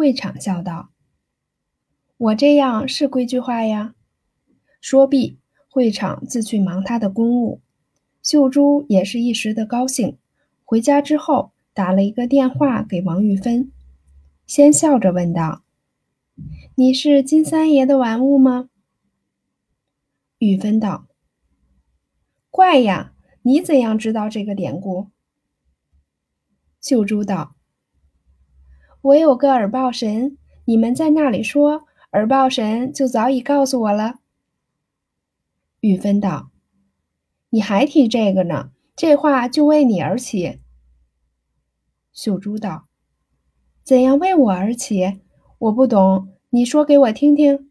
会场笑道：“我这样是规矩话呀。”说毕，会场自去忙他的公务。秀珠也是一时的高兴，回家之后打了一个电话给王玉芬，先笑着问道：“你是金三爷的玩物吗？”玉芬道：“怪呀，你怎样知道这个典故？”秀珠道：“我有个耳报神，你们在那里说，耳报神就早已告诉我了。”玉芬道：“你还提这个呢？这话就为你而起。”秀珠道：“怎样为我而起？我不懂，你说给我听听。”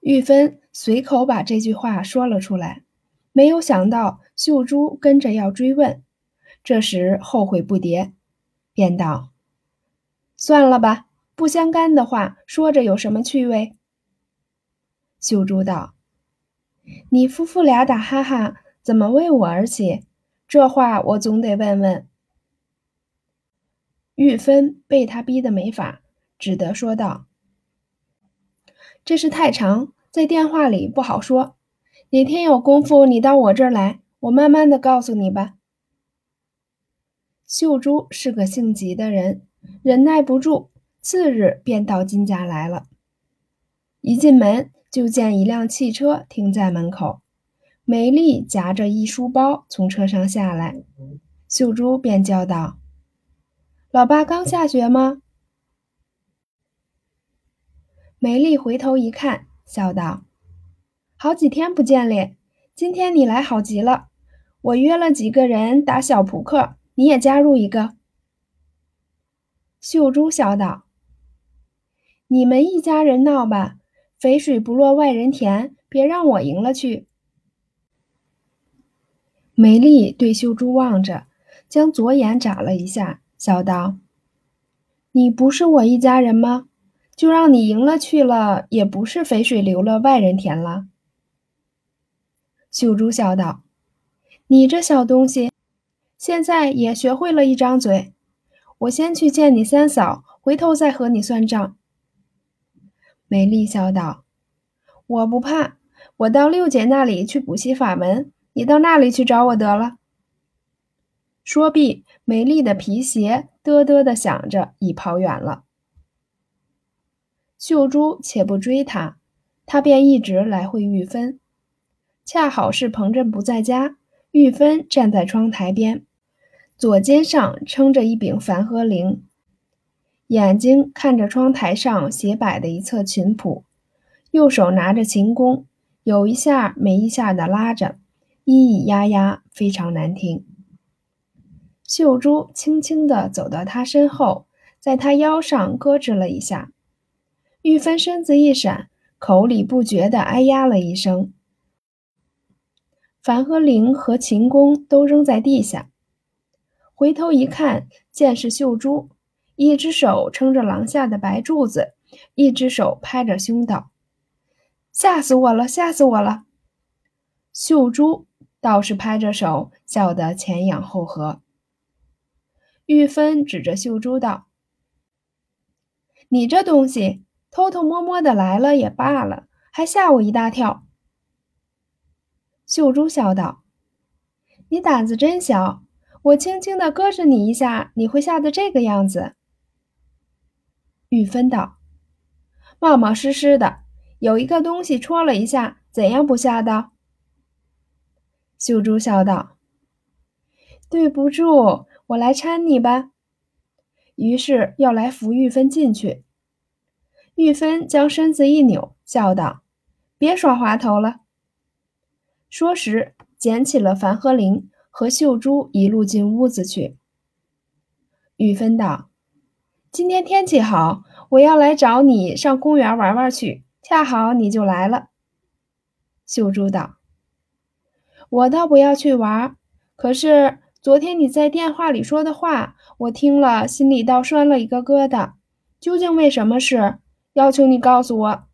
玉芬随口把这句话说了出来，没有想到秀珠跟着要追问。这时后悔不迭，便道：“算了吧，不相干的话说着有什么趣味？”秀珠道：“你夫妇俩打哈哈，怎么为我而起？这话我总得问问。”玉芬被他逼得没法，只得说道：“这事太长，在电话里不好说。哪天有功夫，你到我这儿来，我慢慢的告诉你吧。”秀珠是个性急的人，忍耐不住，次日便到金家来了。一进门就见一辆汽车停在门口，美丽夹着一书包从车上下来，秀珠便叫道：“老爸刚下学吗？”美丽回头一看，笑道：“好几天不见咧，今天你来好极了。我约了几个人打小扑克。”你也加入一个。秀珠笑道：“你们一家人闹吧，肥水不落外人田，别让我赢了去。”梅丽对秀珠望着，将左眼眨了一下，笑道：“你不是我一家人吗？就让你赢了去了，也不是肥水流了外人田了。”秀珠笑道：“你这小东西。”现在也学会了一张嘴，我先去见你三嫂，回头再和你算账。美丽笑道：“我不怕，我到六姐那里去补习法门，你到那里去找我得了。”说毕，美丽的皮鞋嘚嘚的响着，已跑远了。秀珠且不追他，他便一直来回玉芬。恰好是彭振不在家。玉芬站在窗台边，左肩上撑着一柄梵合铃，眼睛看着窗台上斜摆的一册琴谱，右手拿着琴弓，有一下没一下的拉着，咿咿呀呀，非常难听。秀珠轻轻地走到他身后，在他腰上咯吱了一下，玉芬身子一闪，口里不觉地哎呀了一声。梵和铃和琴弓都扔在地下，回头一看，见是秀珠，一只手撑着廊下的白柱子，一只手拍着胸道：“吓死我了，吓死我了！”秀珠倒是拍着手，笑得前仰后合。玉芬指着秀珠道：“你这东西，偷偷摸摸的来了也罢了，还吓我一大跳。”秀珠笑道：“你胆子真小，我轻轻地搁着你一下，你会吓得这个样子。”玉芬道：“冒冒失失的，有一个东西戳了一下，怎样不吓到？”秀珠笑道：“对不住，我来搀你吧。”于是要来扶玉芬进去。玉芬将身子一扭，笑道：“别耍滑头了。”说时，捡起了樊和铃，和秀珠一路进屋子去。玉芬道：“今天天气好，我要来找你上公园玩玩去，恰好你就来了。”秀珠道：“我倒不要去玩，可是昨天你在电话里说的话，我听了心里倒拴了一个疙瘩。究竟为什么事？要求你告诉我。”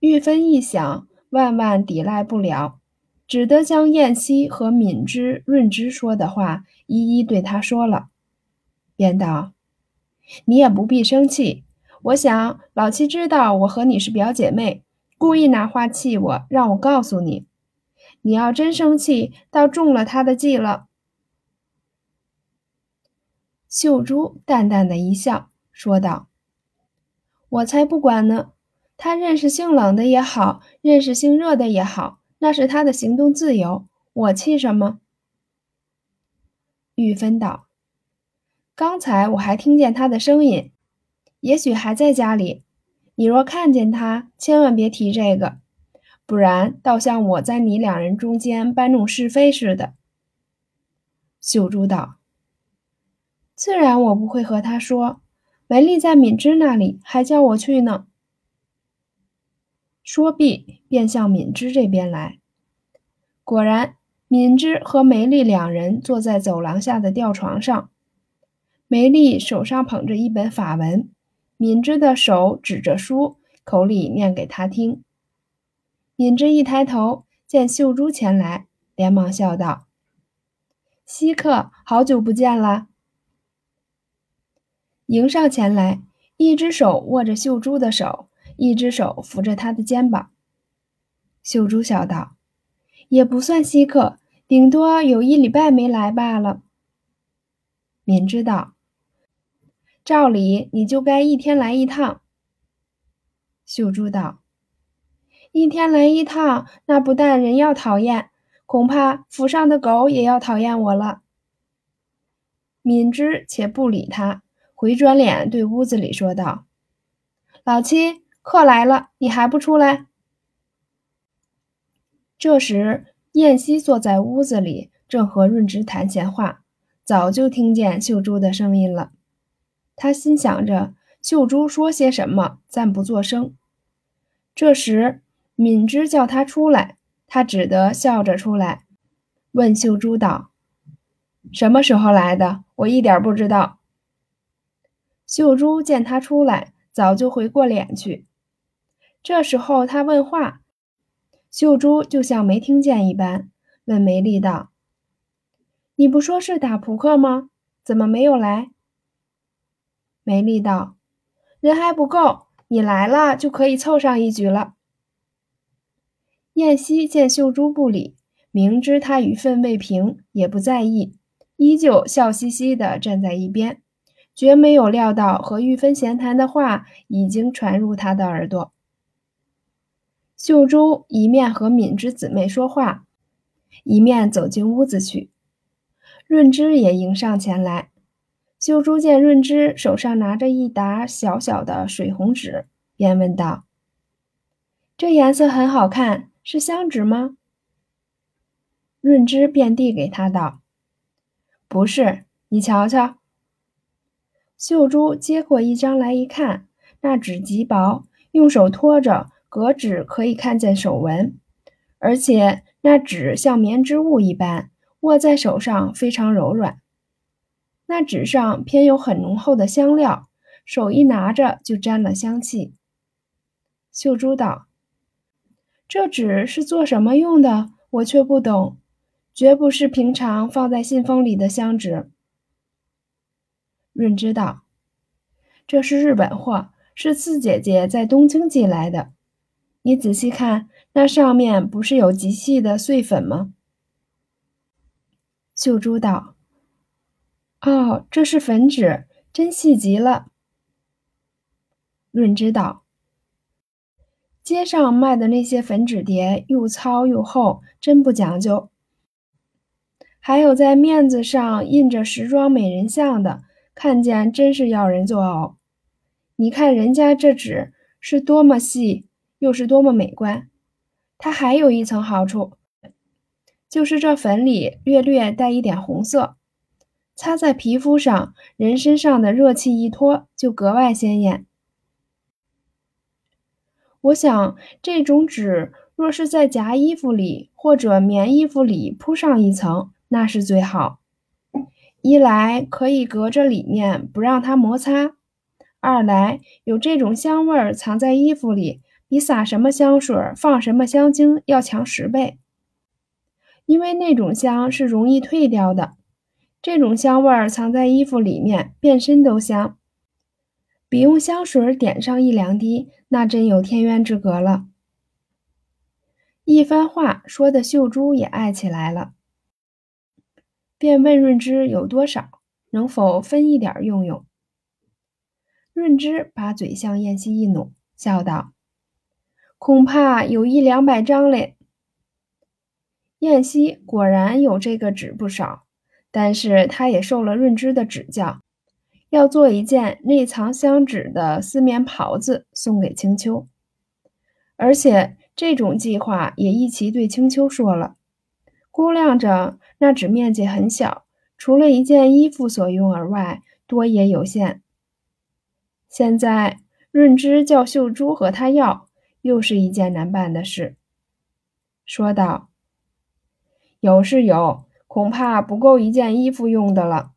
玉芬一想。万万抵赖不了，只得将燕西和敏之、润之说的话一一对他说了，便道：“你也不必生气。我想老七知道我和你是表姐妹，故意拿话气我，让我告诉你。你要真生气，倒中了他的计了。”秀珠淡淡的一笑，说道：“我才不管呢。他认识性冷的也好，认识性热的也好，那是他的行动自由，我气什么？”玉芬道：“刚才我还听见他的声音，也许还在家里。你若看见他，千万别提这个，不然倒像我在你两人中间搬弄是非似的。”秀珠道。自然我不会和他说，梅丽在敏芝那里，还叫我去呢。说毕，便向敏之这边来。果然，敏之和梅丽两人坐在走廊下的吊床上，梅丽手上捧着一本法文，敏之的手指着书，口里念给他听。敏之一抬头，见秀珠前来，连忙笑道：“稀客，好久不见了。”迎上前来，一只手握着秀珠的手，一只手扶着他的肩膀。秀珠笑道：“也不算稀客，顶多有一礼拜没来罢了。”敏知道，照理你就该一天来一趟。秀珠道：“一天来一趟，那不但人要讨厌，恐怕府上的狗也要讨厌我了。”敏之且不理他。回转脸对屋子里说道：“老七，客来了，你还不出来？”这时，燕西坐在屋子里，正和润之谈闲话，早就听见秀珠的声音了。他心想着秀珠说些什么，暂不作声。这时，敏之叫他出来，他只得笑着出来，问秀珠道：“什么时候来的？我一点不知道。”秀珠见他出来，早就回过脸去。这时候他问话，秀珠就像没听见一般，问梅丽道：“你不说是打扑克吗？怎么没有来？”梅丽道：“人还不够，你来了就可以凑上一局了。”燕西见秀珠不理，明知他愚愤未平，也不在意，依旧笑嘻嘻地站在一边。绝没有料到和玉芬闲谈的话已经传入他的耳朵。秀珠一面和敏之姊妹说话，一面走进屋子去。润之也迎上前来。秀珠见润之手上拿着一沓小小的水红纸，便问道：“这颜色很好看，是香纸吗？”润之便递给他道：“不是，你瞧瞧。”秀珠接过一张来一看，那纸极薄，用手托着，隔纸可以看见手纹，而且那纸像棉织物一般，握在手上非常柔软。那纸上偏有很浓厚的香料，手一拿着就沾了香气。秀珠道：“这纸是做什么用的？我却不懂，绝不是平常放在信封里的香纸。”润之道：“这是日本货，是四姐姐在东京寄来的。你仔细看，那上面不是有极细的碎粉吗？”秀珠道：“哦，这是粉纸，真细极了。”润之道：“街上卖的那些粉纸碟又糙又厚，真不讲究。还有在面子上印着时装美人像的。”看见真是要人作呕。你看人家这纸是多么细，又是多么美观。它还有一层好处，就是这粉里略略带一点红色，擦在皮肤上，人身上的热气一脱，就格外鲜艳。我想这种纸若是在夹衣服里或者棉衣服里铺上一层，那是最好。一来可以隔着里面不让它摩擦，二来有这种香味儿藏在衣服里，比撒什么香水、放什么香精要强十倍。因为那种香是容易退掉的，这种香味儿藏在衣服里面，变身都香。比用香水点上一两滴，那真有天渊之隔了。一番话说的秀珠也爱起来了，便问润之有多少，能否分一点用用。润之把嘴向燕西一努，笑道：“恐怕有一两百张嘞。”燕西果然有这个纸不少，但是他也受了润之的指教。要做一件内藏香纸的丝棉袍子送给青丘，而且这种计划也一齐对青丘说了。估量着那纸面积很小，除了一件衣服所用而外，多也有限。现在润之叫秀珠和他要，又是一件难办的事。说道：“有是有，恐怕不够一件衣服用的了。”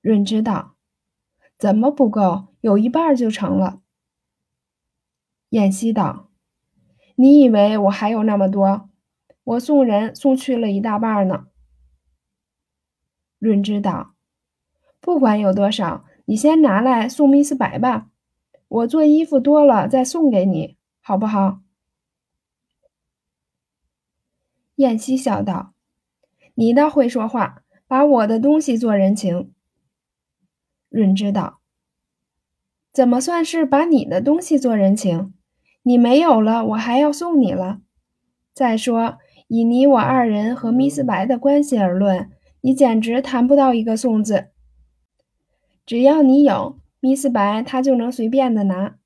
润之道：“怎么不够？有一半就成了。”燕西道：“你以为我还有那么多？我送人送去了一大半呢。”润之道：“不管有多少，你先拿来送密斯白吧。我做衣服多了再送给你，好不好？”燕西笑道：“你倒会说话，把我的东西做人情。”润之道：“怎么算是把你的东西做人情？你没有了，我还要送你了。再说，以你我二人和密斯白的关系而论，你简直谈不到一个送字。只要你有，米斯白他就能随便的拿。”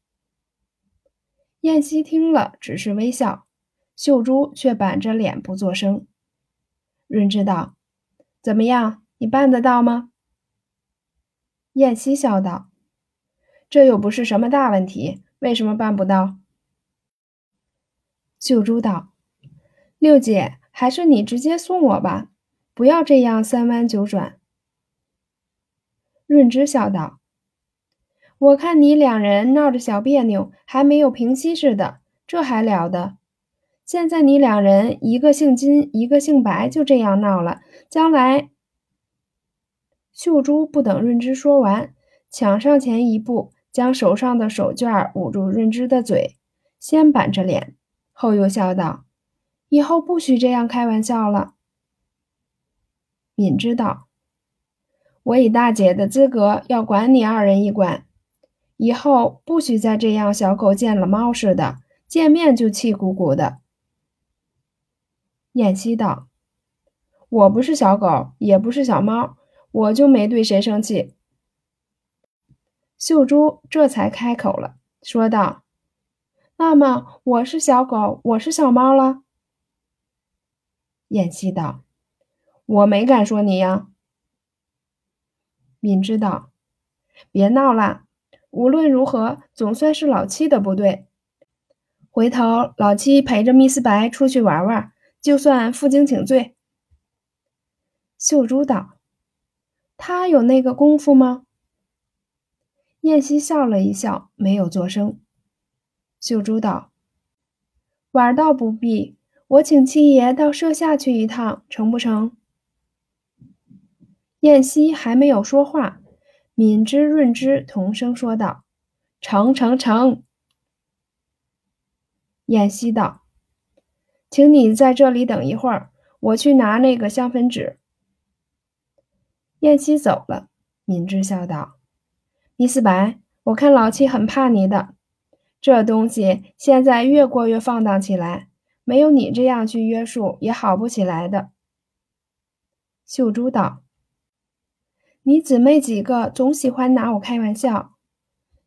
燕西听了，只是微笑，秀珠却板着脸不作声。润之道：“怎么样？你办得到吗？”燕西笑道：“这又不是什么大问题，为什么办不到？”秀珠道：“六姐，还是你直接送我吧，不要这样三弯九转。”润之笑道：“我看你两人闹着小别扭，还没有平息似的，这还了得？现在你两人一个姓金，一个姓白，就这样闹了，将来……”秀珠不等润之说完，抢上前一步，将手上的手绢捂住润之的嘴，先板着脸，后又笑道：“以后不许这样开玩笑了。”敏之道：“我以大姐的资格要管你二人一管，以后不许再这样小狗见了猫似的，见面就气鼓鼓的。”燕西道：“我不是小狗，也不是小猫。”我就没对谁生气。秀珠这才开口了，说道：“那么我是小狗，我是小猫了。”燕西道：“我没敢说你呀。”敏之道：“别闹了，无论如何，总算是老七的不对。回头老七陪着密斯白出去玩玩，就算负荆请罪。”秀珠道。他有那个功夫吗？燕西笑了一笑，没有作声。秀珠道：“玩倒不必，我请七爷到舍下去一趟，成不成？”燕西还没有说话，敏之、润之同声说道：“成成成。”燕西道：“请你在这里等一会儿，我去拿那个香粉纸。”燕西走了，敏之笑道：“米斯白，我看老七很怕你的。这东西现在越过越放荡起来，没有你这样去约束，也好不起来的。”秀珠道：“你姊妹几个总喜欢拿我开玩笑。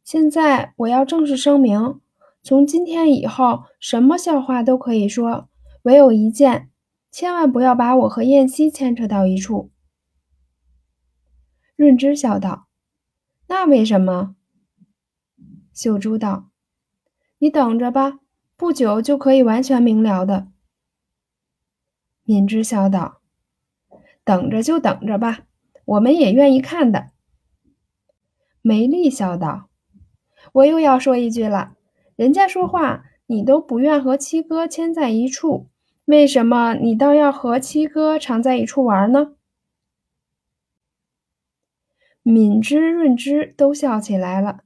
现在我要正式声明，从今天以后，什么笑话都可以说，唯有一件，千万不要把我和燕西牵扯到一处。”润之笑道：“那为什么？”秀珠道：“你等着吧，不久就可以完全明了的。”敏之笑道：“等着就等着吧，我们也愿意看的。”梅丽笑道：“我又要说一句了，人家说话你都不愿和七哥牵在一处，为什么你倒要和七哥常在一处玩呢？”敏之、润之都笑起来了，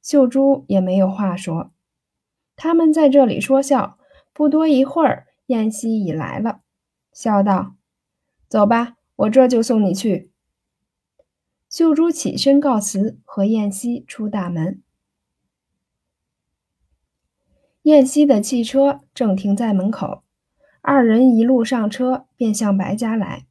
秀珠也没有话说。他们在这里说笑，不多一会儿，燕西已来了，笑道：“走吧，我这就送你去。”秀珠起身告辞，和燕西出大门。燕西的汽车正停在门口，二人一路上车，便向白家来。